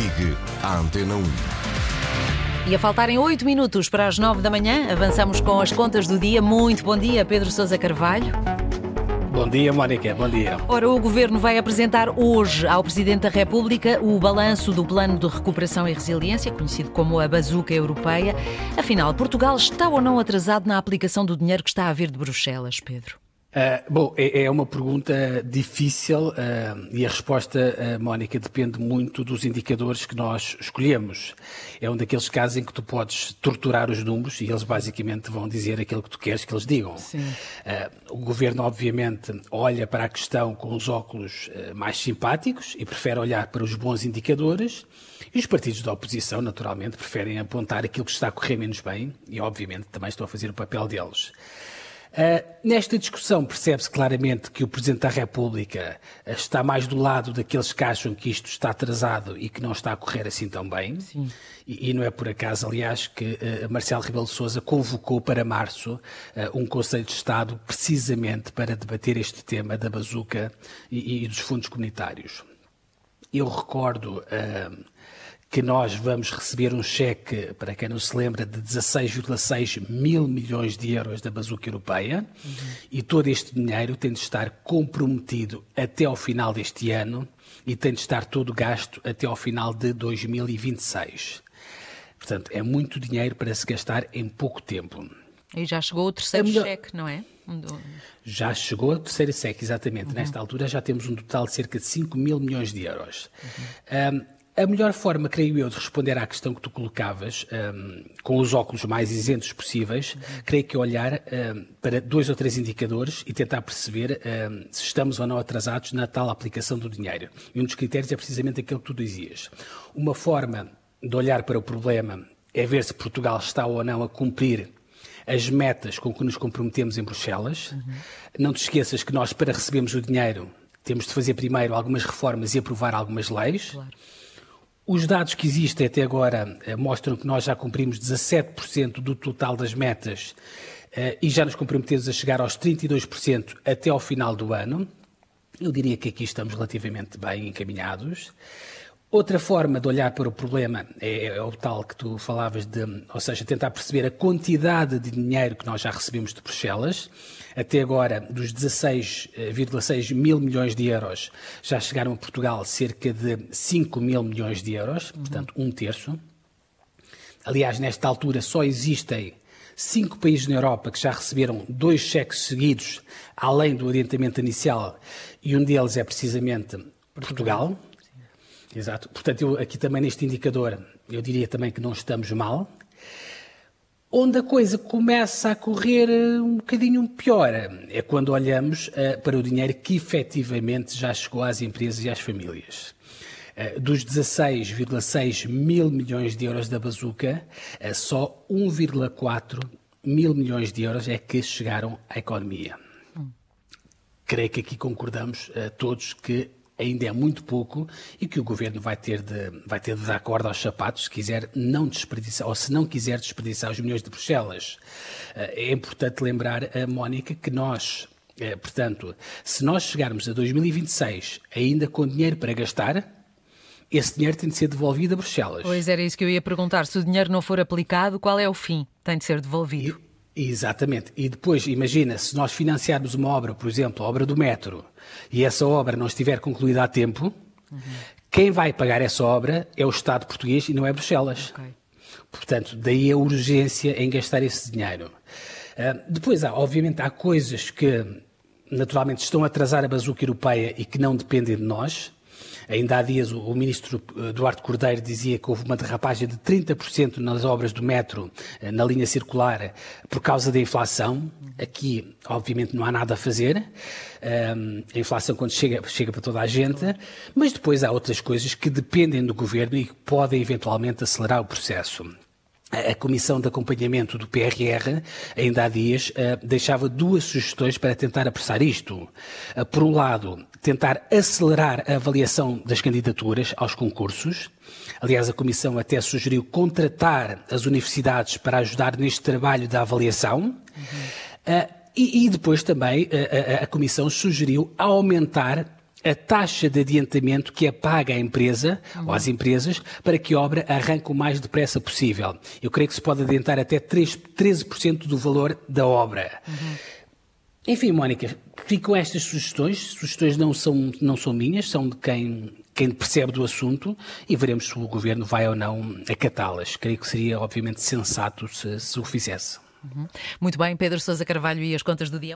Ligue à Antena 1. E a faltarem 8 minutos para as 9 da manhã, avançamos com as contas do dia. Muito bom dia, Pedro Sousa Carvalho. Bom dia, Mónica. Bom dia. Ora, o Governo vai apresentar hoje ao Presidente da República o balanço do Plano de Recuperação e Resiliência, conhecido como a Bazuca Europeia. Afinal, Portugal está ou não atrasado na aplicação do dinheiro que está a vir de Bruxelas, Pedro? Uh, bom, é, é, uma pergunta difícil uh, e a resposta, uh, Mónica, depende muito dos indicadores que nós escolhemos. É um daqueles casos em que tu podes torturar os números e eles basicamente vão dizer aquilo que tu queres que eles digam. o governo, obviamente, olha para a questão com os óculos mais simpáticos e prefere olhar para os bons indicadores. E os partidos da oposição, naturalmente, preferem apontar aquilo que está a correr menos bem e, obviamente, também estão a fazer o papel deles. Uh, nesta discussão percebe-se claramente que o Presidente da República uh, está mais do lado daqueles que acham que isto está atrasado e que não está a correr assim tão bem. E, e, não é por acaso, aliás, que uh, Marcelo Rebelo de Sousa convocou para março um Conselho de Estado precisamente para debater este tema da bazuca e, e dos fundos comunitários. Eu recordo que nós vamos receber um cheque, para quem não se lembra, de 16,6 mil milhões de euros da bazuca europeia uhum. e todo este dinheiro tem de estar comprometido até ao final deste ano e tem de estar todo gasto até ao final de 2026. Portanto, é muito dinheiro para se gastar em pouco tempo. E já chegou o terceiro melhor... cheque, não é? Já chegou o terceiro cheque, exatamente. Uhum. Nesta altura já temos um total de cerca de 5 mil milhões de euros. Uhum. Um, a melhor forma, creio eu, de responder à questão que tu colocavas, um, com os óculos mais isentos possíveis, uhum. creio que é olhar um, para dois ou três indicadores e tentar perceber um, se estamos ou não atrasados na tal aplicação do dinheiro. E um dos critérios é precisamente aquele que tu dizias. Uma forma de olhar para o problema é ver se Portugal está ou não a cumprir as metas com que nos comprometemos em Bruxelas. Uhum. Não te esqueças que nós, para recebermos o dinheiro, temos de fazer primeiro algumas reformas e aprovar algumas leis. Claro. Os dados que existem até agora eh, mostram que nós já cumprimos 17% do total das metas eh, e já nos comprometemos a chegar aos 32% até ao final do ano. Eu diria que aqui estamos relativamente bem encaminhados. Outra forma de olhar para o problema é, é, o tal que tu falavas de, ou seja, tentar perceber a quantidade de dinheiro que nós já recebemos de Bruxelas. Até agora, dos 16,6 mil milhões de euros, já chegaram a Portugal cerca de 5 mil milhões de euros, uhum. portanto, um terço. Aliás, nesta altura só existem cinco países na Europa que já receberam dois cheques seguidos, além do orientamento inicial, e um deles é precisamente Portugal. Exato. Portanto, eu, aqui também neste indicador, eu diria também que não estamos mal. Onde a coisa começa a correr eh, um bocadinho pior é quando olhamos uh, para o dinheiro que efetivamente já chegou às empresas e às famílias. Uh, dos 16,6 mil milhões de euros da bazuca, uh, só 1,4 mil milhões de euros é que chegaram à economia. Hum. Creio que aqui concordamos todos que ainda é muito pouco e que o governo vai ter de, vai ter de dar corda aos sapatos se quiser não desperdiçar, ou se não quiser desperdiçar os milhões de Bruxelas. Eh, é importante lembrar a Mónica que nós, eh, portanto, se nós chegarmos a 2026 ainda com dinheiro para gastar, esse dinheiro tem de ser devolvido a Bruxelas. Pois era isso que eu ia perguntar. Se o dinheiro não for aplicado, qual é o fim? Tem de ser devolvido. Exatamente. E depois, imagina, se nós financiarmos uma obra, por exemplo, a obra do metro, e essa obra não estiver concluída a tempo, uhum. quem vai pagar essa obra é o Estado português e não é Bruxelas. Okay. Portanto, daí a urgência em gastar esse dinheiro. Uh, depois, há, obviamente, há coisas que naturalmente estão a atrasar a bazuca europeia e que não dependem de nós. Ainda há dias o, ministro eh, Duarte Cordeiro dizia que houve uma derrapagem de 30% nas obras do metro, eh, na linha circular, por causa da inflação. Aqui, obviamente, não há nada a fazer. a inflação, quando chega, chega para toda a gente. Mas depois há outras coisas que dependem do governo e que podem eventualmente acelerar o processo. A Comissão de Acompanhamento do PRR, ainda há dias, eh, deixava duas sugestões para tentar apressar isto. Eh, por um lado, tentar acelerar a avaliação das candidaturas aos concursos. Aliás, a Comissão até sugeriu contratar as universidades para ajudar neste trabalho da avaliação. Uhum. E, depois também a, a, a Comissão sugeriu aumentar a taxa de adiantamento que é paga à empresa uhum. ou às empresas para que a obra arranque o mais depressa possível. Eu creio que se pode adiantar até 3, 13% do valor da obra. Uhum. Enfim, Mónica, ficam estas sugestões. Sugestões não são, não são minhas, são de quem, quem percebe do assunto e veremos se o Governo vai ou não acatá-las. Creio que seria, obviamente, sensato se, se o fizesse. Uhum. Muito bem, Pedro Sousa Carvalho e as contas do dia.